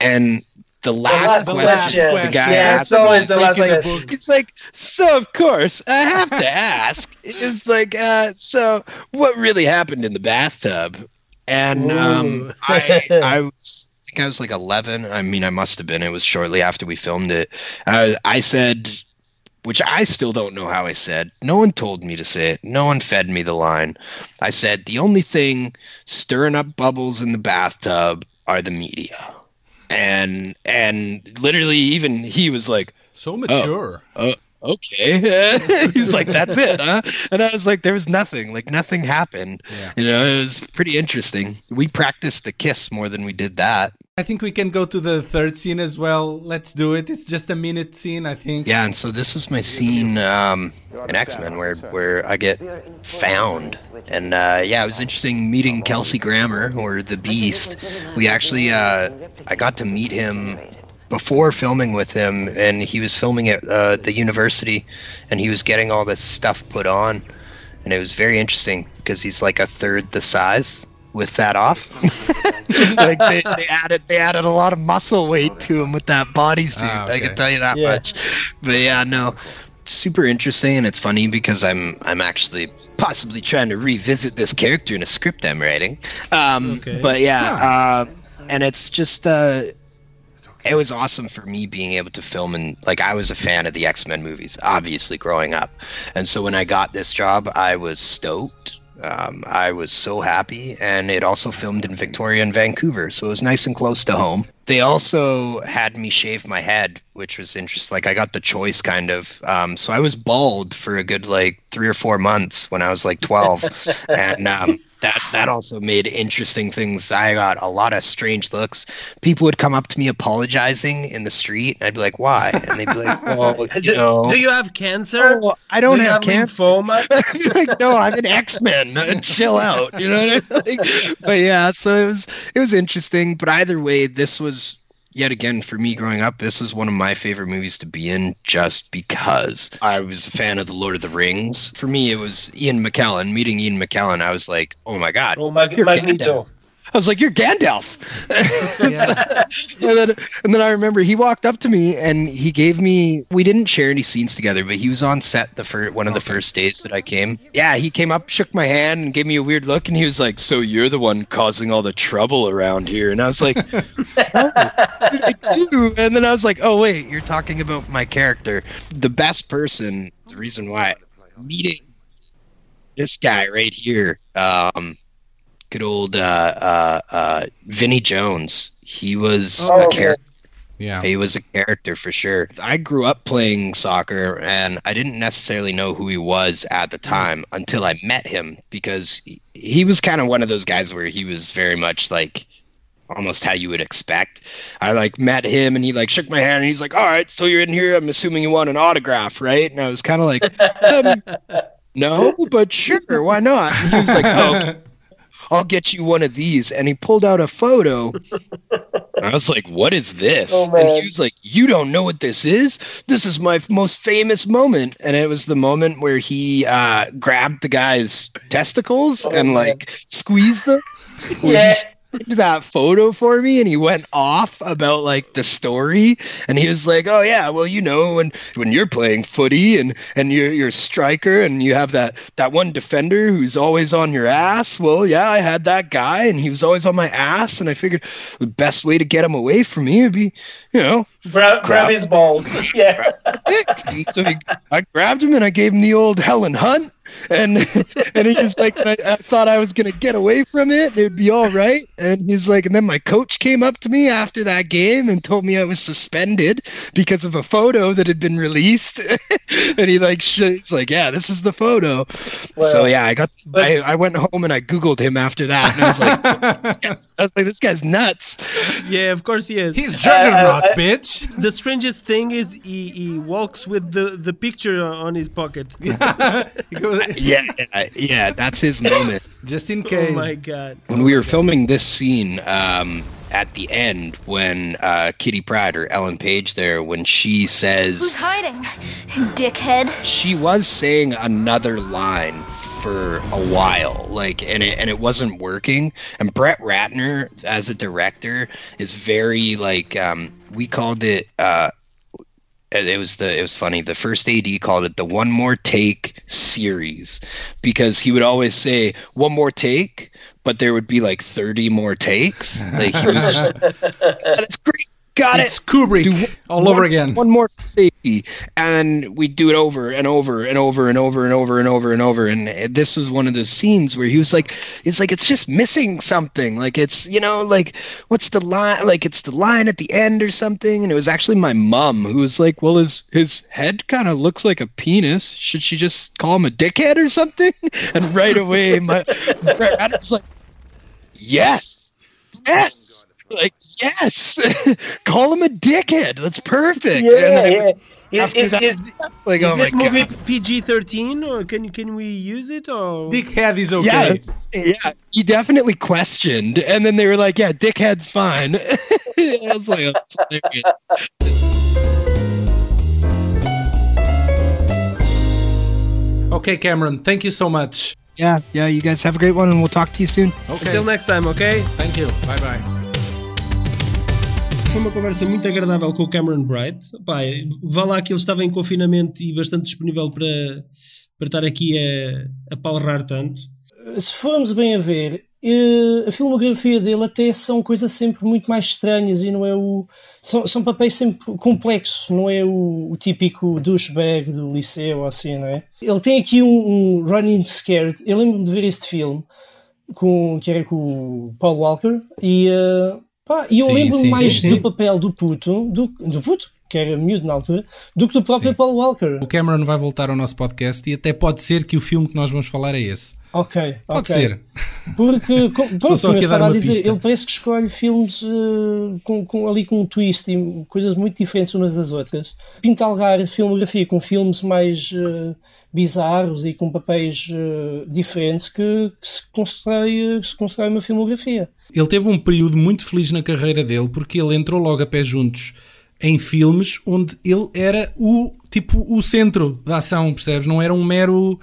and the last, last question, question. the guy Yeah, asked it's always the last like, question. It's like, so of course I have to ask. It's like, uh, so what really happened in the bathtub? And um, I, I was, I think I was like 11. I mean, I must have been. It was shortly after we filmed it. Uh, I said, which I still don't know how I said. No one told me to say it. No one fed me the line. I said the only thing stirring up bubbles in the bathtub are the media. And and literally even he was like, So mature. Okay. He's like, that's it, huh? And I was like, there was nothing. Like nothing happened. Yeah. You know, it was pretty interesting. We practiced the kiss more than we did that. I think we can go to the third scene as well. Let's do it. It's just a minute scene, I think. Yeah, and so this is my scene um, in X Men where where I get found, and uh, yeah, it was interesting meeting Kelsey Grammer or the Beast. We actually uh, I got to meet him before filming with him, and he was filming at uh, the university, and he was getting all this stuff put on, and it was very interesting because he's like a third the size with that off. like they, they added they added a lot of muscle weight to him with that bodysuit. Ah, I can tell you that Yeah. much. But yeah, no, super interesting, and it's funny because I'm I'm actually possibly trying to revisit this character in a script I'm writing. Um, Okay. But yeah, uh, and it's just uh, it was awesome for me being able to film and like I was a fan of the X Men movies, obviously growing up, and so when I got this job, I was stoked. Um, I was so happy, and it also filmed in Victoria and Vancouver, so it was nice and close to home. They also had me shave my head, which was interesting. Like I got the choice, kind of. Um, so I was bald for a good like three or four months when I was like twelve, and um, that that also made interesting things. I got a lot of strange looks. People would come up to me apologizing in the street, and I'd be like, "Why?" And they'd be like, "Well, you Do, know." do you have cancer? "Oh, I don't do you have cancer. lymphoma? like, no, I'm an X Men. Chill out. You know what I mean? Like, but yeah, so it was it was interesting. But either way, this was yet again for me growing up. This was one of my favorite movies to be in, just because I was a fan of the Lord of the Rings. For me, it was Ian McKellen. Meeting Ian McKellen, I was like, oh my god. Oh, Mag- You're Magneto. I was like, "You're Gandalf," and, then, and then I remember he walked up to me and he gave me. We didn't share any scenes together, but he was on set the first one of the first days that I came. Yeah, he came up, shook my hand, and gave me a weird look, and he was like, "So you're the one causing all the trouble around here?" And I was like, "No, I do." And then I was like, "Oh wait, you're talking about my character, the best person." The reason why meeting this guy right here. Um, good old uh, uh, uh, Vinnie Jones. He was Oh, a okay. character. Yeah. He was a character for sure. I grew up playing soccer, and I didn't necessarily know who he was at the time until I met him because he, he was kind of one of those guys where he was very much like almost how you would expect. I like met him and he like shook my hand and he's like, "All right, so you're in here. I'm assuming you want an autograph, right?" And I was kind of like, um, "No, but sure, why not?" And he was like, "Oh, I'll get you one of these. And he pulled out a photo. And I was like, what is this? Oh, and he was like, you don't know what this is? This is my f- most famous moment. And it was the moment where he uh, grabbed the guy's testicles Oh, and man. like squeezed them. Yeah. That photo for me and he went off about like the story and he was like oh yeah well you know when when you're playing footy and and you're you're a striker and you have that that one defender who's always on your ass well yeah i had that guy and he was always on my ass and i figured the best way to get him away from me would be you know Grab, grab his balls. Yeah. so he, I grabbed him and I gave him the old Helen Hunt, and and he was like, I, I thought I was gonna get away from it, it'd be all right. And he's like, and then my coach came up to me after that game and told me I was suspended because of a photo that had been released, and he like, sh- he's like, yeah, this is the photo. so yeah, I got, I, I went home and I googled him after that, and I was like, this guy's- I was like, this guy's nuts. Yeah, of course he is. He's Juggernaut, Uh, uh, bitch. the strangest thing is he, he walks with the, the picture on his pocket. He goes- Yeah, yeah, yeah, that's his moment. Just in case. oh case. my god. when we were filming this scene um, at the end when uh, kitty Pryde or ellen page there when she says, Who's hiding? Dickhead. she was saying another line for a while like and it, and it wasn't working and brett ratner as a director is very like um, we called it uh, it was the it was funny. The first ad called it the one more take series because he would always say one more take but there would be like 30 more takes. Like he was just that's great got It's it. Kubrick Do all one- over again. one more safety and we do it over and over and over and over and over and over and over. And this was one of those scenes where he was like it's like it's just missing something. Like it's you know like what's the line like it's the line at the end or something. And it was actually my mom who was like well his his head kind of looks like a penis. Should she just call him a dickhead or something? And right away my Brett was like yes yes like yes call him a dickhead that's perfect And Yeah, I- yeah. Is, is, that- is, like is oh this movie god PG thirteen or can can we use it or Dickhead is okay. yeah yeah he definitely questioned and then they were like yeah dickhead's fine i was like oh, that's. Okay, Cameron, thank you so much. yeah yeah you guys have a great one and we'll talk to you soon Okay, Until next time, okay? thank you. Bye bye. Foi uma conversa muito agradável com o Cameron Bright. Pá, vá lá que ele estava em confinamento e bastante disponível para, para estar aqui a, a palrar tanto. se formos bem a ver, eh, a filmografia dele até são coisas sempre muito mais estranhas e não é o. São, são papéis sempre complexos, não é o, o típico douchebag do liceu assim, não é? Ele tem aqui um, um Running Scared. Eu lembro-me de ver este filme com, que era com o Paul Walker e, eh, pá, e eu lembro-me mais sim, do sim. papel do puto, do, do puto, que era miúdo na altura, do que do próprio Sim. Paul Walker. O Cameron vai voltar ao nosso podcast e até pode ser que o filme que nós vamos falar é esse. Ok, Pode ok. ser. Porque, com- pronto, como eu estava a dizer, pista. ele parece que escolhe filmes eh, com, com- ali com um twist e coisas muito diferentes umas das outras. Pinta algar a filmografia com filmes mais eh, bizarros e com papéis eh, diferentes que, que se, constrói, que se constrói uma filmografia. Ele teve um período muito feliz na carreira dele porque ele entrou logo a pé juntos em filmes onde ele era o tipo o centro da ação, percebes? Não era um mero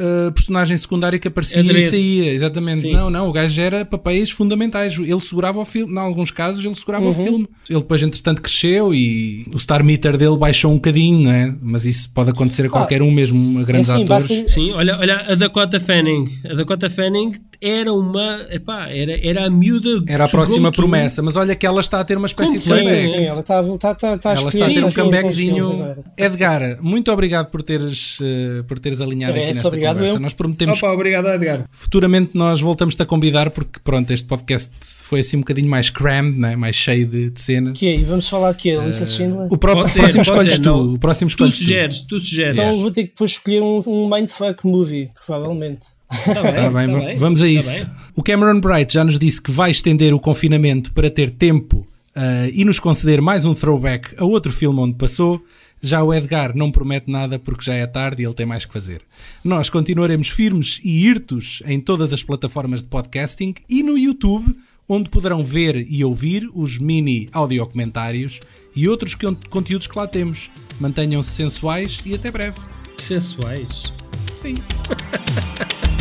uh, personagem secundário que aparecia Adereço. e saía, exatamente. Sim. Não, não, o gajo era papéis fundamentais. Ele segurava o filme, em alguns casos, ele segurava o filme. Ele depois, entretanto, cresceu e o Star Meter dele baixou um bocadinho, não é? Mas isso pode acontecer a qualquer um, mesmo a grandes assim, atores. basta- Sim, olha, olha a Dakota Fanning. A Dakota Fanning era uma. Epá, era, era a miúda. Era a próxima promessa, mas olha que ela está a ter uma espécie de comeback. sim, ela está está está está Ela está a ter um comebackzinho. sim, sim, agora. Edgar, muito obrigado por teres, eh, por teres alinhado aqui Parece, nesta obrigado conversa. eu. Nós prometemos Opa, obrigado, Edgar. futuramente nós voltamos-te a convidar porque pronto, este podcast foi assim um bocadinho mais crammed, né? mais cheio de, de cenas. Que é, e vamos falar aqui, a Lisa Schindler? O, ser, próximo escolhes tu. não. O próximo Tu escolhes tu. sugeres, tu sugeres. Então vou ter que depois escolher um, um mindfuck movie, provavelmente. Tá bem, Tá bem, tá bem, vamos a tá isso. O Cameron Bright já nos disse que vai estender o confinamento para ter tempo ah, e nos conceder mais um throwback a outro filme onde passou. Já o Edgar não promete nada porque já é tarde e ele tem mais que fazer. Nós continuaremos firmes e hirtos em todas as plataformas de podcasting e no YouTube, onde poderão ver e ouvir os mini audiocomentários e outros con- conteúdos que lá temos. Mantenham-se sensuais e até breve. Sensuais. Sim.